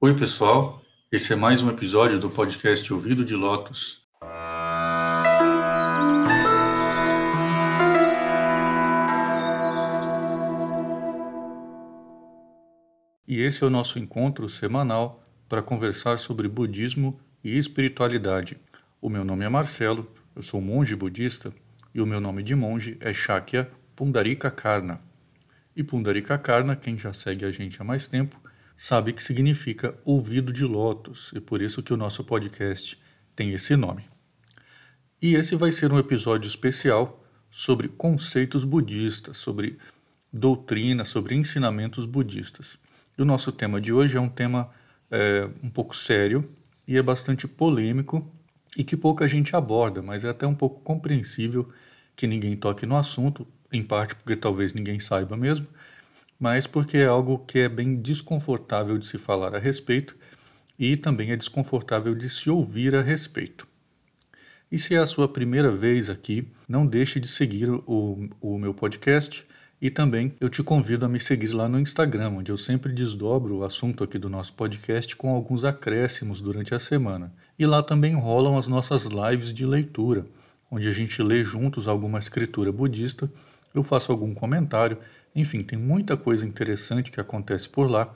Oi, pessoal. Esse é mais um episódio do podcast Ouvido de Lotus. E esse é o nosso encontro semanal para conversar sobre budismo e espiritualidade. O meu nome é Marcelo, eu sou monge budista e o meu nome de monge é Shakya Pundarika Karna. E Pundarika Karna, quem já segue a gente há mais tempo, sabe que significa ouvido de lótus, e por isso que o nosso podcast tem esse nome. E esse vai ser um episódio especial sobre conceitos budistas, sobre doutrina, sobre ensinamentos budistas. E o nosso tema de hoje é um tema é, um pouco sério e é bastante polêmico e que pouca gente aborda, mas é até um pouco compreensível que ninguém toque no assunto, em parte porque talvez ninguém saiba mesmo, mas porque é algo que é bem desconfortável de se falar a respeito e também é desconfortável de se ouvir a respeito. E se é a sua primeira vez aqui, não deixe de seguir o, o meu podcast e também eu te convido a me seguir lá no Instagram, onde eu sempre desdobro o assunto aqui do nosso podcast com alguns acréscimos durante a semana. E lá também rolam as nossas lives de leitura, onde a gente lê juntos alguma escritura budista, eu faço algum comentário, enfim, tem muita coisa interessante que acontece por lá.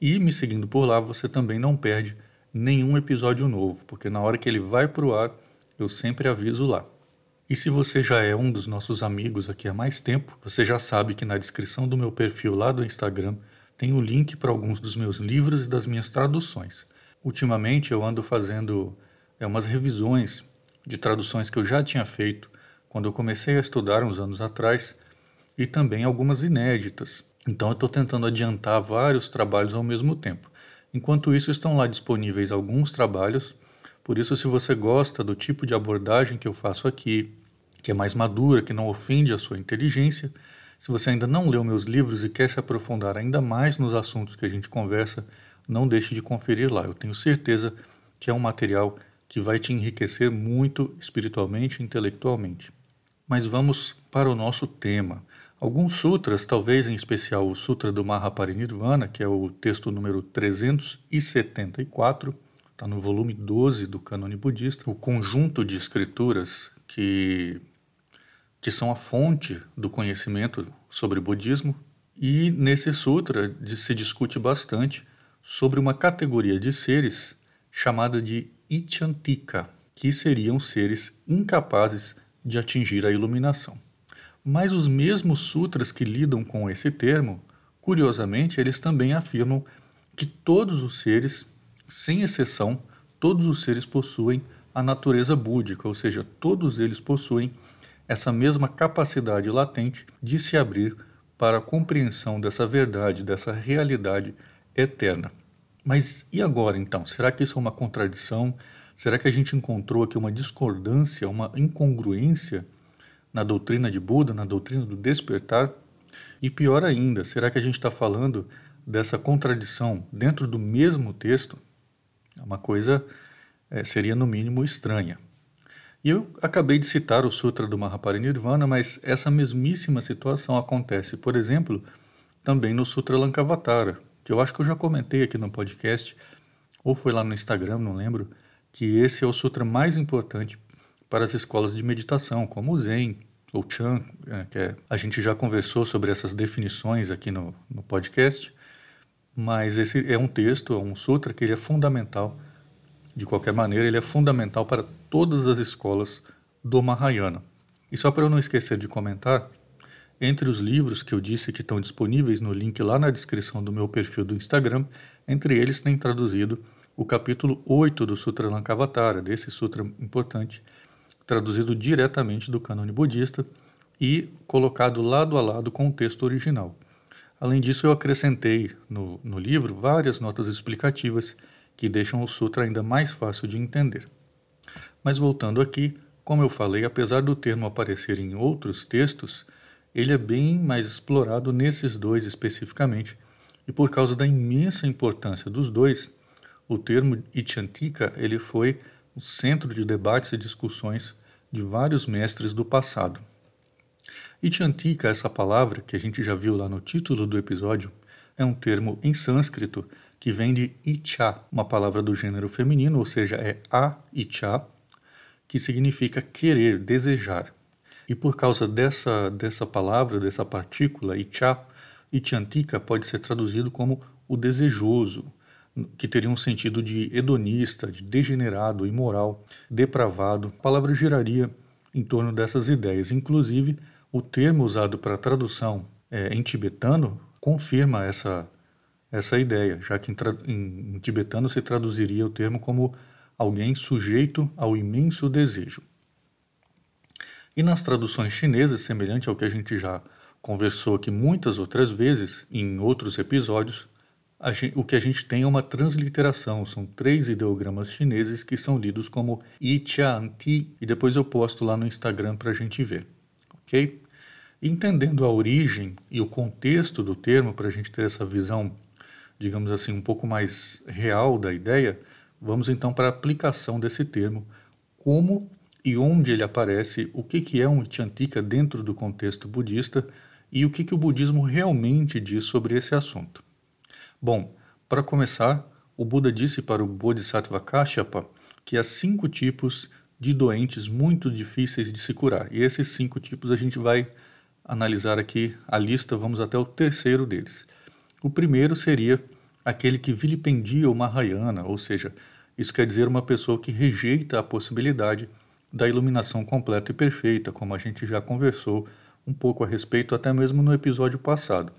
E me seguindo por lá, você também não perde nenhum episódio novo, porque na hora que ele vai para o ar, eu sempre aviso lá. E se você já é um dos nossos amigos aqui há mais tempo, você já sabe que na descrição do meu perfil lá do Instagram tem o link para alguns dos meus livros e das minhas traduções. Ultimamente eu ando fazendo é, umas revisões de traduções que eu já tinha feito quando eu comecei a estudar uns anos atrás e também algumas inéditas. Então eu estou tentando adiantar vários trabalhos ao mesmo tempo. Enquanto isso, estão lá disponíveis alguns trabalhos. Por isso, se você gosta do tipo de abordagem que eu faço aqui, que é mais madura, que não ofende a sua inteligência. Se você ainda não leu meus livros e quer se aprofundar ainda mais nos assuntos que a gente conversa, não deixe de conferir lá. Eu tenho certeza que é um material que vai te enriquecer muito espiritualmente e intelectualmente. Mas vamos para o nosso tema. Alguns sutras, talvez em especial o Sutra do Mahaparinirvana, que é o texto número 374, está no volume 12 do Cânone Budista, o conjunto de escrituras que que são a fonte do conhecimento sobre budismo, e nesse sutra se discute bastante sobre uma categoria de seres chamada de Ichantika, que seriam seres incapazes de atingir a iluminação. Mas os mesmos sutras que lidam com esse termo, curiosamente, eles também afirmam que todos os seres, sem exceção, todos os seres possuem a natureza búdica, ou seja, todos eles possuem essa mesma capacidade latente de se abrir para a compreensão dessa verdade, dessa realidade eterna. Mas e agora então? Será que isso é uma contradição? Será que a gente encontrou aqui uma discordância, uma incongruência na doutrina de Buda, na doutrina do despertar? E pior ainda, será que a gente está falando dessa contradição dentro do mesmo texto? É uma coisa é, seria no mínimo estranha. E eu acabei de citar o Sutra do Mahaparinirvana, mas essa mesmíssima situação acontece, por exemplo, também no Sutra Lankavatara, que eu acho que eu já comentei aqui no podcast, ou foi lá no Instagram, não lembro, que esse é o sutra mais importante para as escolas de meditação, como o Zen ou Chan, é, que é, a gente já conversou sobre essas definições aqui no, no podcast, mas esse é um texto, é um sutra que ele é fundamental de qualquer maneira, ele é fundamental para todas as escolas do Mahayana. E só para eu não esquecer de comentar, entre os livros que eu disse que estão disponíveis no link lá na descrição do meu perfil do Instagram, entre eles tem traduzido o capítulo 8 do Sutra Lankavatara, desse sutra importante, traduzido diretamente do cânone budista e colocado lado a lado com o texto original. Além disso, eu acrescentei no, no livro várias notas explicativas que deixam o sutra ainda mais fácil de entender. Mas voltando aqui, como eu falei, apesar do termo aparecer em outros textos, ele é bem mais explorado nesses dois especificamente, e por causa da imensa importância dos dois, o termo Ichantika ele foi o centro de debates e discussões de vários mestres do passado. Ichantika, essa palavra que a gente já viu lá no título do episódio, é um termo em sânscrito que vem de Icha, uma palavra do gênero feminino, ou seja, é a Icha, que significa querer, desejar. E por causa dessa, dessa palavra, dessa partícula, Icha, Ichantika pode ser traduzido como o desejoso, que teria um sentido de hedonista, de degenerado, imoral, depravado. A palavra giraria em torno dessas ideias. Inclusive, o termo usado para tradução é, em tibetano confirma essa, essa ideia, já que em, em, em tibetano se traduziria o termo como alguém sujeito ao imenso desejo. E nas traduções chinesas, semelhante ao que a gente já conversou aqui muitas outras vezes em outros episódios, gente, o que a gente tem é uma transliteração. São três ideogramas chineses que são lidos como Yi Tian Ti, e depois eu posto lá no Instagram para a gente ver. Ok? Entendendo a origem e o contexto do termo, para a gente ter essa visão digamos assim, um pouco mais real da ideia, vamos então para a aplicação desse termo, como e onde ele aparece, o que, que é um Chantika dentro do contexto budista e o que, que o budismo realmente diz sobre esse assunto. Bom, para começar, o Buda disse para o Bodhisattva Kashyapa que há cinco tipos de doentes muito difíceis de se curar. E esses cinco tipos a gente vai analisar aqui a lista, vamos até o terceiro deles. O primeiro seria aquele que vilipendia o Mahayana, ou seja, isso quer dizer uma pessoa que rejeita a possibilidade da iluminação completa e perfeita, como a gente já conversou um pouco a respeito até mesmo no episódio passado.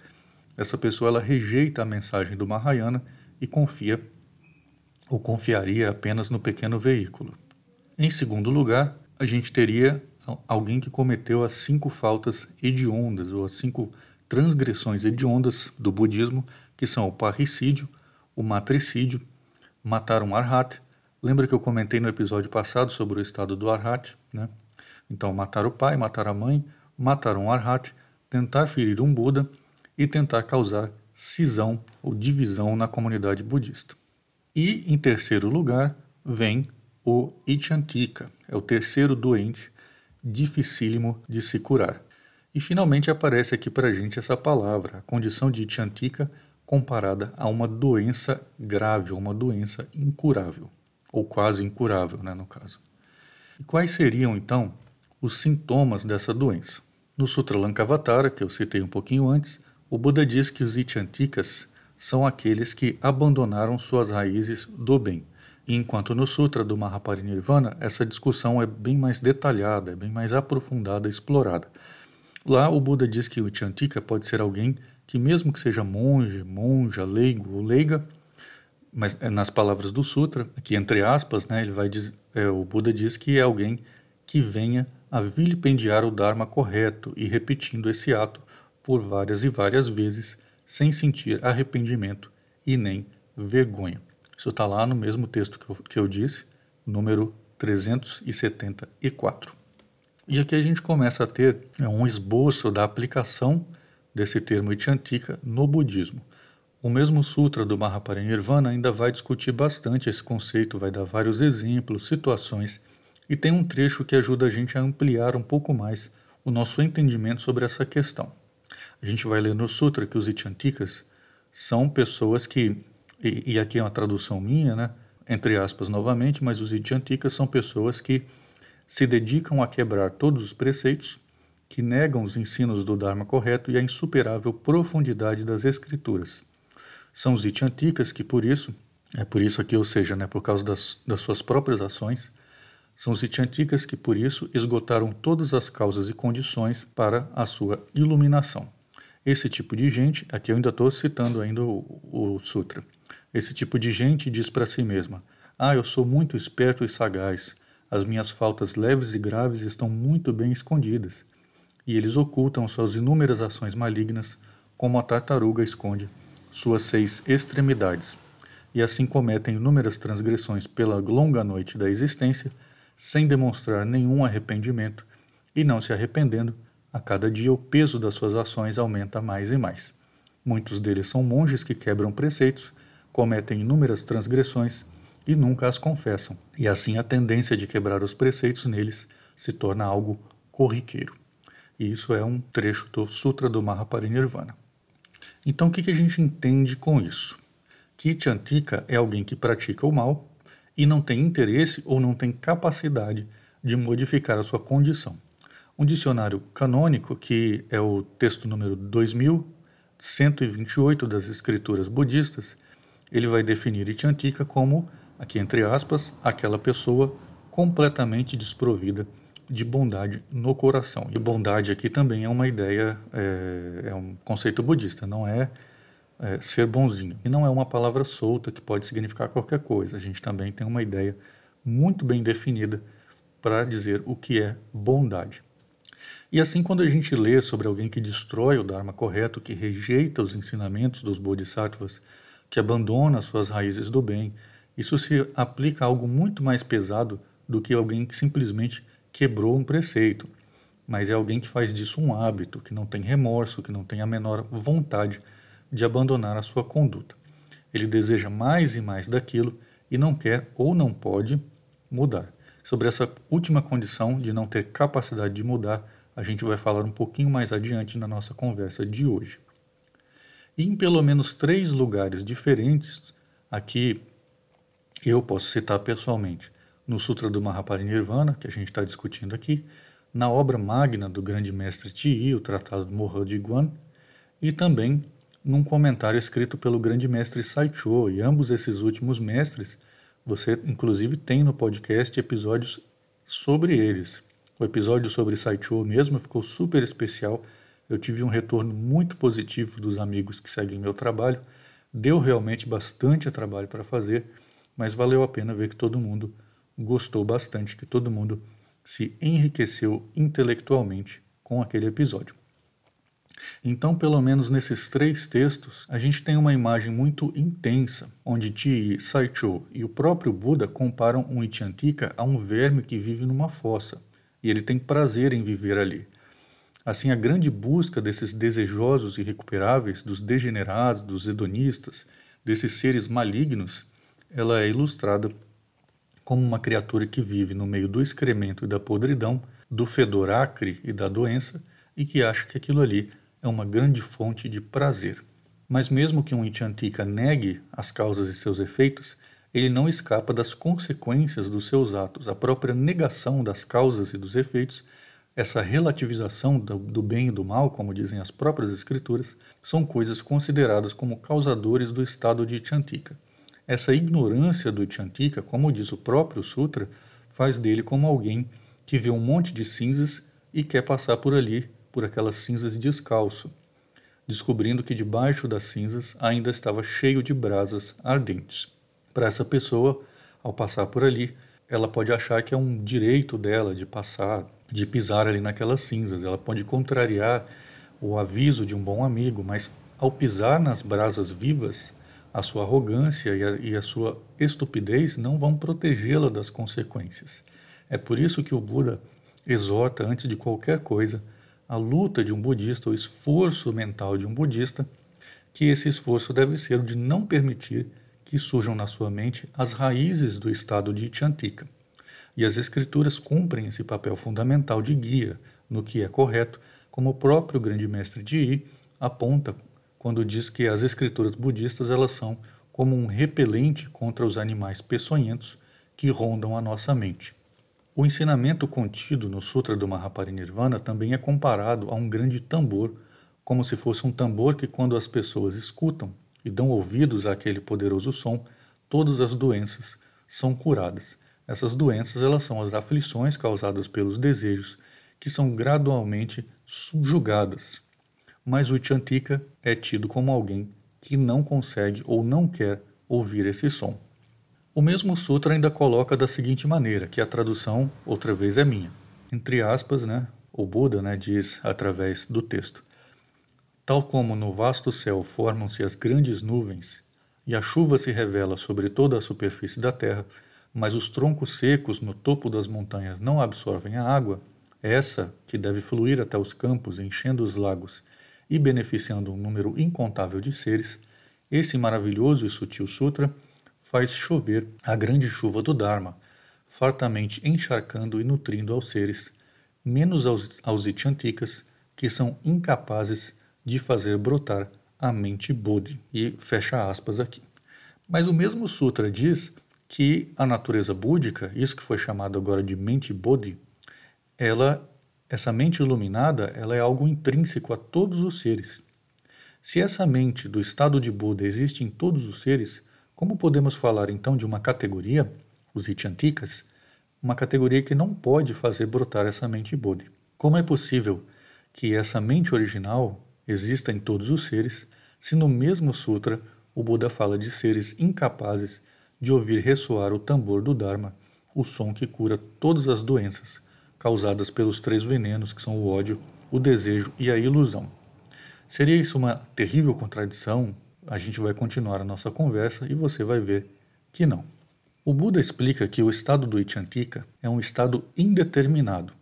Essa pessoa ela rejeita a mensagem do Mahayana e confia ou confiaria apenas no pequeno veículo. Em segundo lugar, a gente teria alguém que cometeu as cinco faltas hediondas ou as cinco transgressões hediondas do budismo, que são o parricídio, o matricídio, matar um arhat. Lembra que eu comentei no episódio passado sobre o estado do arhat, né? Então, matar o pai, matar a mãe, matar um arhat, tentar ferir um Buda e tentar causar cisão ou divisão na comunidade budista. E, em terceiro lugar, vem o Ichantika, é o terceiro doente dificílimo de se curar. E finalmente aparece aqui para a gente essa palavra, a condição de Chantika comparada a uma doença grave, uma doença incurável, ou quase incurável, né, no caso. E quais seriam, então, os sintomas dessa doença? No Sutra Lankavatara, que eu citei um pouquinho antes, o Buda diz que os Ichantikas são aqueles que abandonaram suas raízes do bem. Enquanto no Sutra do Mahaparinirvana, essa discussão é bem mais detalhada, é bem mais aprofundada, explorada. Lá o Buda diz que o Chantika pode ser alguém que mesmo que seja monge, monja, leigo ou leiga, mas é nas palavras do Sutra, aqui entre aspas, né, ele vai dizer, é, o Buda diz que é alguém que venha a vilipendiar o Dharma correto e repetindo esse ato por várias e várias vezes, sem sentir arrependimento e nem vergonha. Isso está lá no mesmo texto que eu, que eu disse, número 374. E aqui a gente começa a ter é, um esboço da aplicação desse termo Ichantika no budismo. O mesmo sutra do Mahaparinirvana ainda vai discutir bastante esse conceito, vai dar vários exemplos, situações, e tem um trecho que ajuda a gente a ampliar um pouco mais o nosso entendimento sobre essa questão. A gente vai ler no sutra que os Ichantikas são pessoas que, e, e aqui é uma tradução minha, né, entre aspas novamente, mas os Ichantikas são pessoas que se dedicam a quebrar todos os preceitos, que negam os ensinos do Dharma correto e a insuperável profundidade das Escrituras. São os Itiantikas que, por isso, é por isso aqui, ou seja, né, por causa das, das suas próprias ações, são os Itiantikas que, por isso, esgotaram todas as causas e condições para a sua iluminação. Esse tipo de gente, aqui eu ainda estou citando ainda o, o Sutra, esse tipo de gente diz para si mesma, ah, eu sou muito esperto e sagaz, as minhas faltas leves e graves estão muito bem escondidas, e eles ocultam suas inúmeras ações malignas, como a tartaruga esconde suas seis extremidades, e assim cometem inúmeras transgressões pela longa noite da existência, sem demonstrar nenhum arrependimento, e não se arrependendo, a cada dia o peso das suas ações aumenta mais e mais. Muitos deles são monges que quebram preceitos, cometem inúmeras transgressões e nunca as confessam, e assim a tendência de quebrar os preceitos neles se torna algo corriqueiro. E isso é um trecho do Sutra do Mahaparinirvana. Então, o que, a gente entende com isso? que Chantika é alguém que pratica o mal e não tem interesse ou não tem capacidade de modificar a sua condição. Um dicionário canônico, que é o texto número 2128 das escrituras budistas, ele vai definir Ichantika como, aqui entre aspas, aquela pessoa completamente desprovida de bondade no coração. E bondade aqui também é uma ideia, é, é um conceito budista, não é, é, ser bonzinho. E não é uma palavra solta que pode significar qualquer coisa. A gente também tem uma ideia muito bem definida para dizer o que é bondade. E assim, quando a gente lê sobre alguém que destrói o Dharma correto, que rejeita os ensinamentos dos Bodhisattvas, que abandona suas raízes do bem, isso se aplica a algo muito mais pesado do que alguém que simplesmente quebrou um preceito, mas é alguém que faz disso um hábito, que não tem remorso, que não tem a menor vontade de abandonar a sua conduta. Ele deseja mais e mais daquilo e não quer ou não pode mudar. Sobre essa última condição de não ter capacidade de mudar, a gente vai falar um pouquinho mais adiante na nossa conversa de hoje. E em pelo menos três lugares diferentes, aqui eu posso citar pessoalmente no Sutra do Mahaparinirvana, que a gente está discutindo aqui, na obra magna do grande mestre Ti, o Tratado do Morro de Guan, e também num comentário escrito pelo grande mestre Saicho, e ambos esses últimos mestres, você inclusive tem no podcast episódios sobre eles. O episódio sobre Saicho mesmo ficou super especial, eu tive um retorno muito positivo dos amigos que seguem meu trabalho, deu realmente bastante trabalho para fazer, mas valeu a pena ver que todo mundo gostou bastante, que todo mundo se enriqueceu intelectualmente com aquele episódio. Então, pelo menos nesses três textos, a gente tem uma imagem muito intensa, onde Ti, Saicho e o próprio Buda comparam um Ichantika a um verme que vive numa fossa, e ele tem prazer em viver ali. Assim, a grande busca desses desejosos irrecuperáveis, dos degenerados, dos hedonistas, desses seres malignos, ela é ilustrada como uma criatura que vive no meio do excremento e da podridão, do fedor acre e da doença, e que acha que aquilo ali é uma grande fonte de prazer. Mas mesmo que um Ichantika negue as causas e seus efeitos, ele não escapa das consequências dos seus atos. A própria negação das causas e dos efeitos, essa relativização do, bem e do mal, como dizem as próprias escrituras, são coisas consideradas como causadores do estado de Ichantika. Essa ignorância do Chantika, como diz o próprio Sutra, faz dele como alguém que vê um monte de cinzas e quer passar por ali, por aquelas cinzas descalço, descobrindo que debaixo das cinzas ainda estava cheio de brasas ardentes. Para essa pessoa, ao passar por ali, ela pode achar que é um direito dela de passar, de pisar ali naquelas cinzas. Ela pode contrariar o aviso de um bom amigo, mas ao pisar nas brasas vivas, a sua arrogância e a, e a sua estupidez não vão protegê-la das consequências. É por isso que o Buda exorta, antes de qualquer coisa, a luta de um budista, o esforço mental de um budista, que esse esforço deve ser o de não permitir que surjam na sua mente as raízes do estado de Chantika. E as escrituras cumprem esse papel fundamental de guia no que é correto, como o próprio grande mestre Yi aponta quando diz que as escrituras budistas elas são como um repelente contra os animais peçonhentos que rondam a nossa mente. O ensinamento contido no Sutra do Mahaparinirvana também é comparado a um grande tambor, como se fosse um tambor que, quando as pessoas escutam e dão ouvidos àquele poderoso som, todas as doenças são curadas. Essas doenças elas são as aflições causadas pelos desejos, que são gradualmente subjugadas mas o Chantika é tido como alguém que não consegue ou não quer ouvir esse som. O mesmo sutra ainda coloca da seguinte maneira, que a tradução outra vez é minha. Entre aspas, né, o Buda né, diz através do texto: Tal como no vasto céu formam-se as grandes nuvens e a chuva se revela sobre toda a superfície da terra, mas os troncos secos no topo das montanhas não absorvem a água, essa que deve fluir até os campos, enchendo os lagos e beneficiando um número incontável de seres, esse maravilhoso e sutil sutra faz chover a grande chuva do Dharma, fartamente encharcando e nutrindo aos seres, menos aos, aos Ichantikas, que são incapazes de fazer brotar a mente Bodhi. E fecha aspas aqui. Mas o mesmo sutra diz que a natureza búdica, isso que foi chamado agora de mente bodhi, ela, essa mente iluminada, ela é algo intrínseco a todos os seres. Se essa mente do estado de Buda existe em todos os seres, como podemos falar então de uma categoria, os Ichantikas, uma categoria que não pode fazer brotar essa mente Bodhi? Como é possível que essa mente original exista em todos os seres, se no mesmo sutra o Buda fala de seres incapazes de ouvir ressoar o tambor do Dharma, o som que cura todas as doenças causadas pelos três venenos que são o ódio, o desejo e a ilusão. Seria isso uma terrível contradição? A gente vai continuar a nossa conversa e você vai ver que não. O Buda explica que o estado do Ichantika é um estado indeterminado.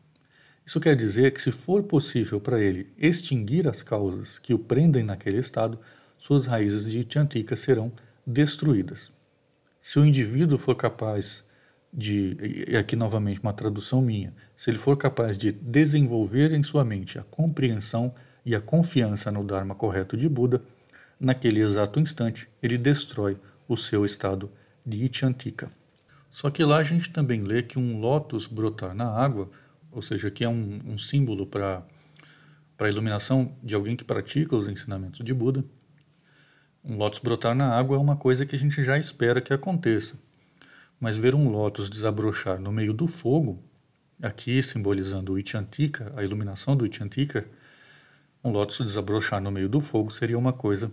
Isso quer dizer que, se for possível para ele extinguir as causas que o prendem naquele estado, suas raízes de Ichantika serão destruídas. Se o indivíduo for capaz de, e aqui novamente uma tradução minha, se ele for capaz de desenvolver em sua mente a compreensão e a confiança no Dharma correto de Buda, naquele exato instante ele destrói o seu estado de Ichantika. Só que lá a gente também lê que um lótus brotar na água, ou seja, que é um, um símbolo para a iluminação de alguém que pratica os ensinamentos de Buda, um lótus brotar na água é uma coisa que a gente já espera que aconteça. Mas ver um lótus desabrochar no meio do fogo, aqui simbolizando o Ichantika, a iluminação do Ichantika, um lótus desabrochar no meio do fogo seria uma coisa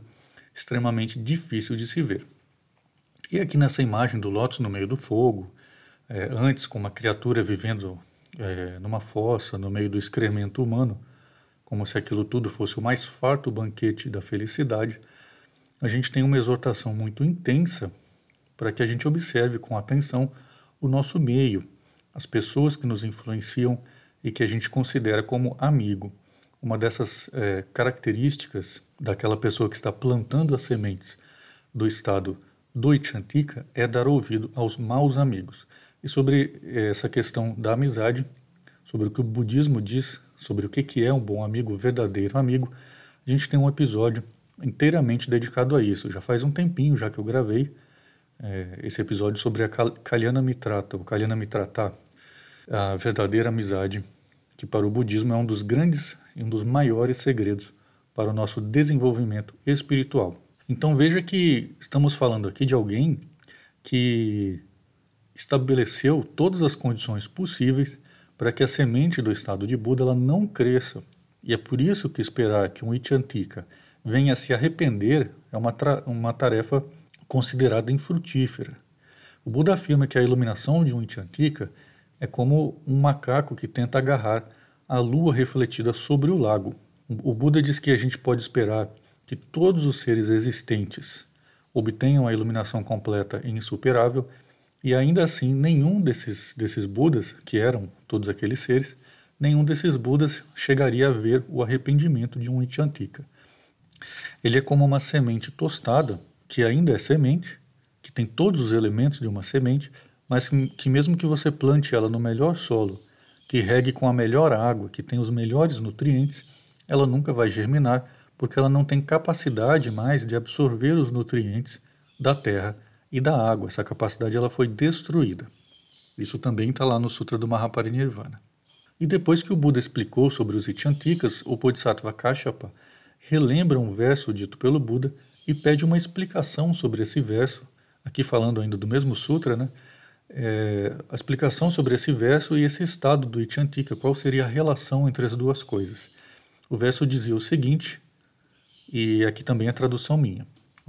extremamente difícil de se ver. E aqui nessa imagem do lótus no meio do fogo, é, antes com uma criatura vivendo é, numa fossa no meio do excremento humano, como se aquilo tudo fosse o mais farto banquete da felicidade, a gente tem uma exortação muito intensa para que a gente observe com atenção o nosso meio, as pessoas que nos influenciam e que a gente considera como amigo. Uma dessas é, características daquela pessoa que está plantando as sementes do estado do Ichantika é dar ouvido aos maus amigos. E sobre é, essa questão da amizade, sobre o que o budismo diz, sobre o que é um bom amigo, verdadeiro amigo, a gente tem um episódio inteiramente dedicado a isso. Já faz um tempinho já que eu gravei é, esse episódio sobre a Kalyana Mitrata, o Kalyana Mitrata, a verdadeira amizade, que para o budismo é um dos grandes e um dos maiores segredos para o nosso desenvolvimento espiritual. Então veja que estamos falando aqui de alguém que estabeleceu todas as condições possíveis para que a semente do estado de Buda ela não cresça. E é por isso que esperar que um Ichantika venha se arrepender é uma, uma tarefa considerada infrutífera. O Buda afirma que a iluminação de um Ichantika é como um macaco que tenta agarrar a lua refletida sobre o lago. O Buda diz que a gente pode esperar que todos os seres existentes obtenham a iluminação completa e insuperável, e ainda assim nenhum desses, desses Budas, que eram todos aqueles seres, nenhum desses Budas chegaria a ver o arrependimento de um Ichantika. Ele é como uma semente tostada, que ainda é semente, que tem todos os elementos de uma semente, mas que, mesmo que você plante ela no melhor solo, que regue com a melhor água, que tem os melhores nutrientes, ela nunca vai germinar, porque ela não tem capacidade mais de absorver os nutrientes da terra e da água. Essa capacidade ela foi destruída. Isso também está lá no Sutra do Mahaparinirvana. E depois que o Buda explicou sobre os Ichantikas, o Bodhisattva Kashyapa relembra um verso dito pelo Buda e pede uma explicação sobre esse verso, aqui falando ainda do mesmo sutra, né? É, a explicação sobre esse verso e esse estado do Ichantika, qual seria a relação entre as duas coisas. O verso dizia o seguinte, e aqui também é tradução minha.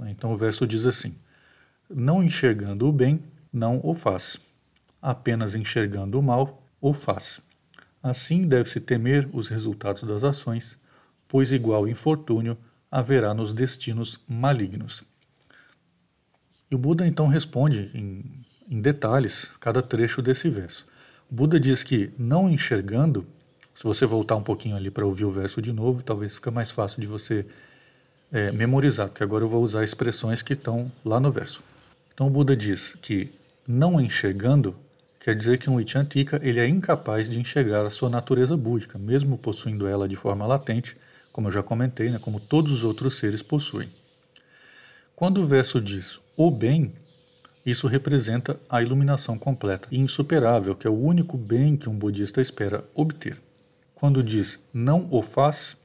Então o verso diz assim: Não enxergando o bem, não o faz. Apenas enxergando o mal, o faz. Assim deve-se temer os resultados das ações, pois igual infortúnio haverá nos destinos malignos. E o Buda então responde em, em detalhes cada trecho desse verso. Buda diz que não enxergando, se você voltar um pouquinho ali para ouvir o verso de novo, talvez fica mais fácil de você é, memorizar, porque agora eu vou usar expressões que estão lá no verso. Então o Buda diz que não enxergando quer dizer que um Ichantika ele é incapaz de enxergar a sua natureza búdica, mesmo possuindo ela de forma latente, como eu já comentei, né, como todos os outros seres possuem. Quando o verso diz o bem, isso representa a iluminação completa e insuperável, que é o único bem que um budista espera obter. Quando diz não o faz,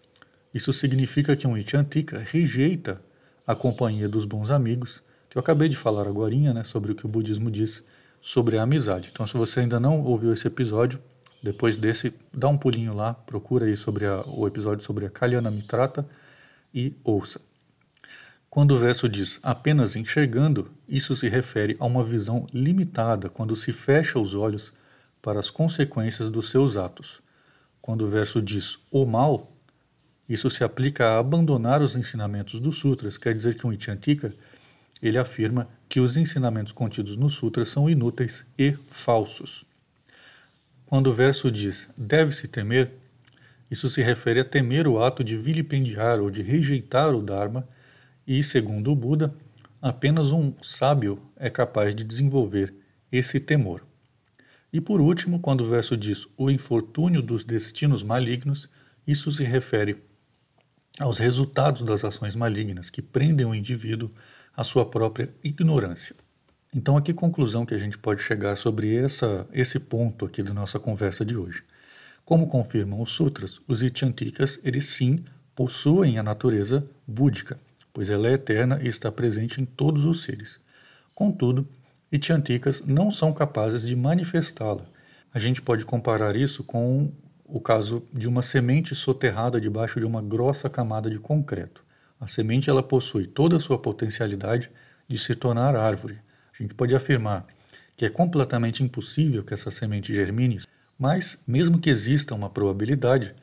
isso significa que um Ichantika rejeita a companhia dos bons amigos, que eu acabei de falar agora né, sobre o que o budismo diz sobre a amizade. Então, se você ainda não ouviu esse episódio, depois desse, dá um pulinho lá, procura aí sobre a, o episódio sobre a Kalyana Mitrata e ouça. Quando o verso diz apenas enxergando, isso se refere a uma visão limitada, quando se fecha os olhos para as consequências dos seus atos. Quando o verso diz o mal, isso se aplica a abandonar os ensinamentos dos sutras, quer dizer que um Ichantika ele afirma que os ensinamentos contidos nos sutras são inúteis e falsos. Quando o verso diz deve-se temer, isso se refere a temer o ato de vilipendiar ou de rejeitar o Dharma e, segundo o Buda, apenas um sábio é capaz de desenvolver esse temor. E por último, quando o verso diz o infortúnio dos destinos malignos, isso se refere aos resultados das ações malignas que prendem o indivíduo à sua própria ignorância. Então, a que conclusão que a gente pode chegar sobre essa, esse ponto aqui da nossa conversa de hoje? Como confirmam os sutras, os Ichantikas, eles sim possuem a natureza búdica, pois ela é eterna e está presente em todos os seres. Contudo, Itiantikas não são capazes de manifestá-la. A gente pode comparar isso com o caso de uma semente soterrada debaixo de uma grossa camada de concreto. A semente ela possui toda a sua potencialidade de se tornar árvore. A gente pode afirmar que é completamente impossível que essa semente germine, mas mesmo que exista uma probabilidade,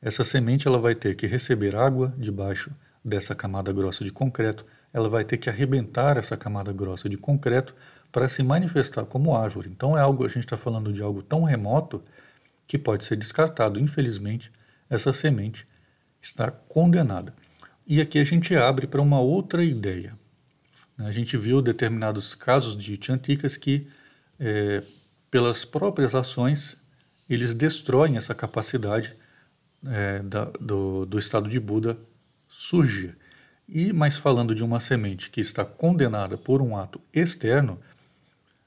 essa semente ela vai ter que receber água debaixo dessa camada grossa de concreto, ela vai ter que arrebentar essa camada grossa de concreto para se manifestar como árvore. Então é algo, a gente está falando de algo tão remoto que pode ser descartado. Infelizmente, essa semente está condenada. E aqui a gente abre para uma outra ideia. A gente viu determinados casos de Chantikas que, é, pelas próprias ações, eles destroem essa capacidade é, da, do, do estado de Buda surge. E, mas falando de uma semente que está condenada por um ato externo,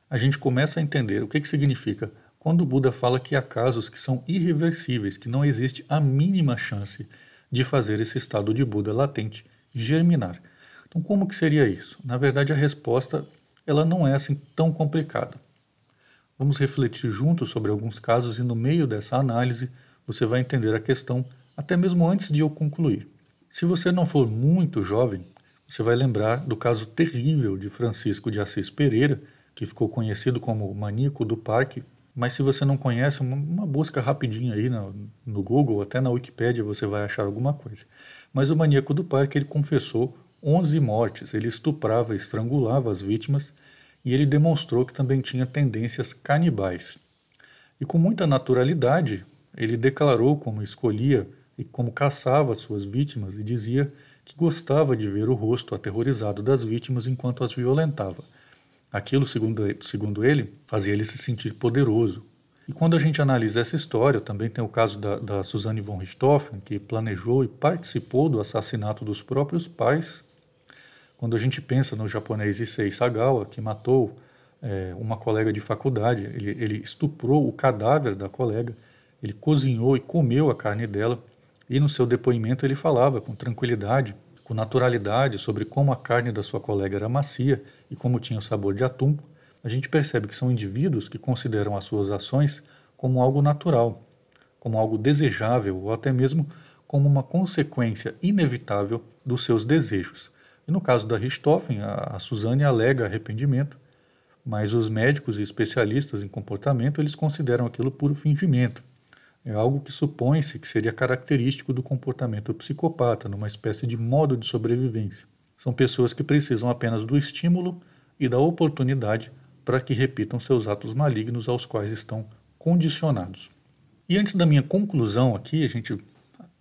a gente começa a entender o que, que significa quando o Buda fala que há casos que são irreversíveis, que não existe a mínima chance de fazer esse estado de Buda latente germinar. Então, como que seria isso? Na verdade, a resposta ela não é assim tão complicada. Vamos refletir juntos sobre alguns casos e no meio dessa análise você vai entender a questão até mesmo antes de eu concluir. Se você não for muito jovem, você vai lembrar do caso terrível de Francisco de Assis Pereira, que ficou conhecido como maníaco do parque. Mas se você não conhece, uma, busca rapidinha aí no, no Google, até na Wikipédia você vai achar alguma coisa. Mas o maníaco do parque ele confessou 11 mortes, ele estuprava estrangulava as vítimas e ele demonstrou que também tinha tendências canibais. E com muita naturalidade, ele declarou como escolhia e como caçava suas vítimas e dizia que gostava de ver o rosto aterrorizado das vítimas enquanto as violentava. Aquilo, segundo, ele, fazia ele se sentir poderoso. E quando a gente analisa essa história, também tem o caso da, da Suzanne von Richthofen, que planejou e participou do assassinato dos próprios pais. Quando a gente pensa no japonês Issei Sagawa, que matou é, uma colega de faculdade, ele, ele estuprou o cadáver da colega, ele cozinhou e comeu a carne dela e no seu depoimento ele falava com tranquilidade, com naturalidade sobre como a carne da sua colega era macia e como tinha o sabor de atum. A gente percebe que são indivíduos que consideram as suas ações como algo natural, como algo desejável ou até mesmo como uma consequência inevitável dos seus desejos. E no caso da Richthofen, a, a Suzane alega arrependimento, mas os médicos e especialistas em comportamento eles consideram aquilo puro fingimento é algo que supõe-se que seria característico do comportamento psicopata, numa espécie de modo de sobrevivência. São pessoas que precisam apenas do estímulo e da oportunidade para que repitam seus atos malignos aos quais estão condicionados. E antes da minha conclusão aqui, a gente,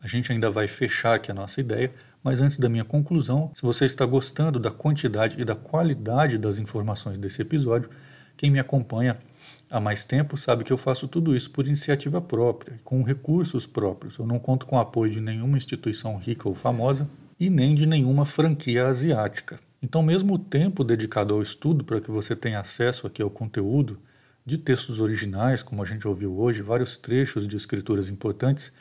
a gente ainda vai fechar aqui a nossa ideia, mas antes da minha conclusão, se você está gostando da quantidade e da qualidade das informações desse episódio, quem me acompanha há mais tempo sabe que eu faço tudo isso por iniciativa própria, com recursos próprios. Eu não conto com apoio de nenhuma instituição rica ou famosa e nem de nenhuma franquia asiática. Então, mesmo o tempo dedicado ao estudo para que você tenha acesso aqui ao conteúdo de textos originais, como a gente ouviu hoje, vários trechos de escrituras importantes,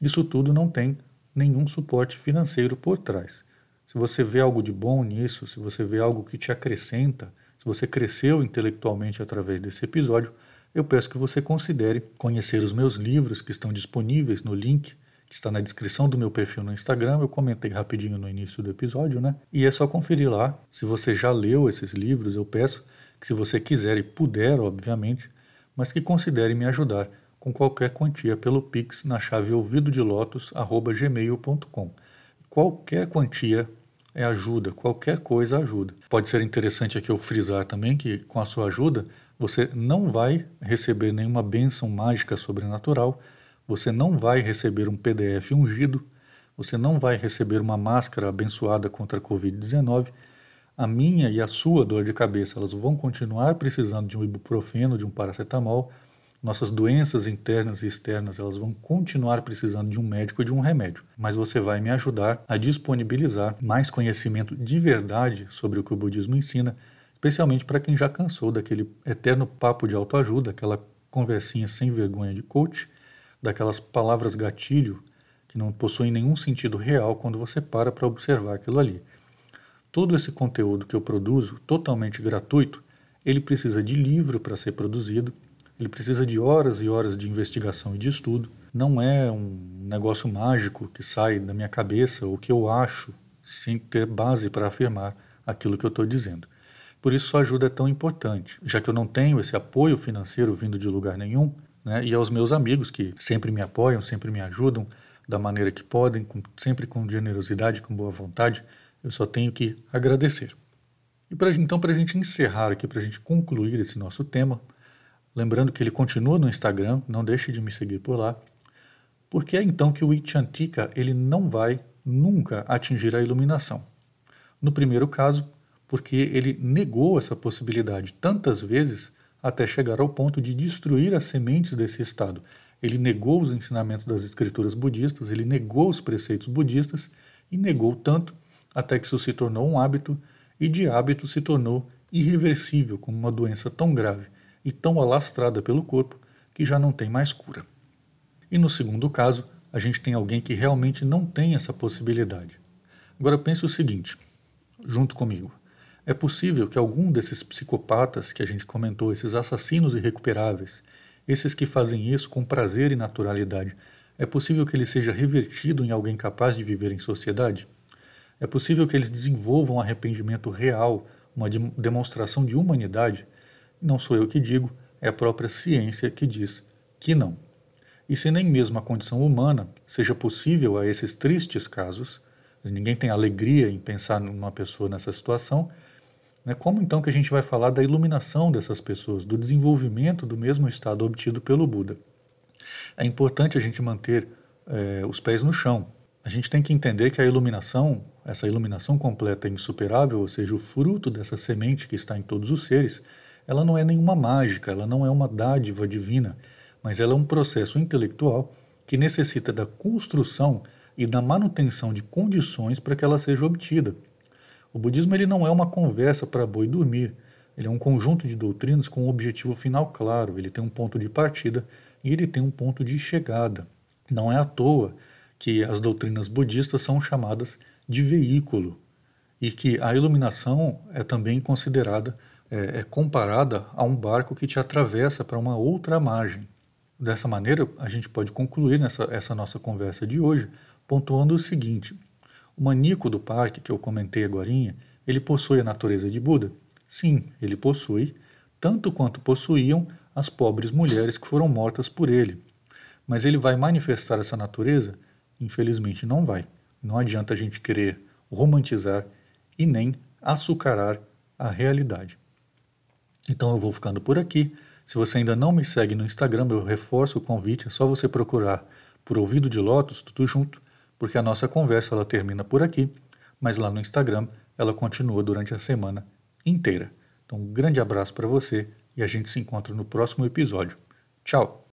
isso tudo não tem nenhum suporte financeiro por trás. Se você vê algo de bom nisso, se você vê algo que te acrescenta, você cresceu intelectualmente através desse episódio, eu peço que você considere conhecer os meus livros que estão disponíveis no link que está na descrição do meu perfil no Instagram. Eu comentei rapidinho no início do episódio, né? E é só conferir lá. Se você já leu esses livros, eu peço que, se você quiser e puder, obviamente, mas que considere me ajudar com qualquer quantia pelo Pix na chave ouvidodelotos@gmail.com. Qualquer quantia é ajuda, qualquer coisa ajuda. Pode ser interessante aqui eu frisar também que com a sua ajuda você não vai receber nenhuma bênção mágica sobrenatural, você não vai receber um PDF ungido, você não vai receber uma máscara abençoada contra a Covid-19. A minha e a sua dor de cabeça, elas vão continuar precisando de um ibuprofeno, de um paracetamol, nossas doenças internas e externas elas vão continuar precisando de um médico e de um remédio, mas você vai me ajudar a disponibilizar mais conhecimento de verdade sobre o que o budismo ensina, especialmente para quem já cansou daquele eterno papo de autoajuda, aquela conversinha sem vergonha de coach, daquelas palavras gatilho que não possuem nenhum sentido real quando você para para observar aquilo ali. Todo esse conteúdo que eu produzo, totalmente gratuito, ele precisa de livro para ser produzido, ele precisa de horas e horas de investigação e de estudo. Não é um negócio mágico que sai da minha cabeça ou que eu acho sem ter base para afirmar aquilo que eu estou dizendo. Por isso, sua ajuda é tão importante, já que eu não tenho esse apoio financeiro vindo de lugar nenhum, né? e aos meus amigos que sempre me apoiam, sempre me ajudam da maneira que podem, com, sempre com generosidade, com boa vontade, eu só tenho que agradecer. E pra, então, para a gente encerrar aqui, para a gente concluir esse nosso tema, Lembrando que ele continua no Instagram, não deixe de me seguir por lá. Por que é então que o Ichantika ele não vai nunca atingir a iluminação? No primeiro caso, porque ele negou essa possibilidade tantas vezes até chegar ao ponto de destruir as sementes desse estado. Ele negou os ensinamentos das escrituras budistas, ele negou os preceitos budistas e negou tanto até que isso se tornou um hábito e de hábito se tornou irreversível como uma doença tão grave e tão alastrada pelo corpo que já não tem mais cura. E no segundo caso, a gente tem alguém que realmente não tem essa possibilidade. Agora pense o seguinte, junto comigo. É possível que algum desses psicopatas que a gente comentou, esses assassinos irrecuperáveis, esses que fazem isso com prazer e naturalidade, é possível que ele seja revertido em alguém capaz de viver em sociedade? É possível que eles desenvolvam arrependimento real, uma demonstração de humanidade não sou eu que digo, é a própria ciência que diz que não. E se nem mesmo a condição humana seja possível a esses tristes casos, ninguém tem alegria em pensar numa pessoa nessa situação, né, como então que a gente vai falar da iluminação dessas pessoas, do desenvolvimento do mesmo estado obtido pelo Buda? É importante a gente manter é, os pés no chão. A gente tem que entender que a iluminação, essa iluminação completa e insuperável, ou seja, o fruto dessa semente que está em todos os seres, ela não é nenhuma mágica, ela não é uma dádiva divina, mas ela é um processo intelectual que necessita da construção e da manutenção de condições para que ela seja obtida. O budismo ele não é uma conversa para boi dormir, ele é um conjunto de doutrinas com um objetivo final claro, ele tem um ponto de partida e ele tem um ponto de chegada. Não é à toa que as doutrinas budistas são chamadas de veículo e que a iluminação é também considerada é, é comparada a um barco que te atravessa para uma outra margem. Dessa maneira, a gente pode concluir nessa, essa nossa conversa de hoje pontuando o seguinte: o maníaco do parque que eu comentei agora, ele possui a natureza de Buda? Sim, ele possui, tanto quanto possuíam as pobres mulheres que foram mortas por ele. Mas ele vai manifestar essa natureza? Infelizmente não vai. Não adianta a gente querer romantizar e nem açucarar a realidade. Então eu vou ficando por aqui. Se você ainda não me segue no Instagram, eu reforço o convite, é só você procurar por Ouvido de Lotus, tudo junto, porque a nossa conversa ela termina por aqui, mas lá no Instagram ela continua durante a semana inteira. Então um grande abraço para você e a gente se encontra no próximo episódio. Tchau!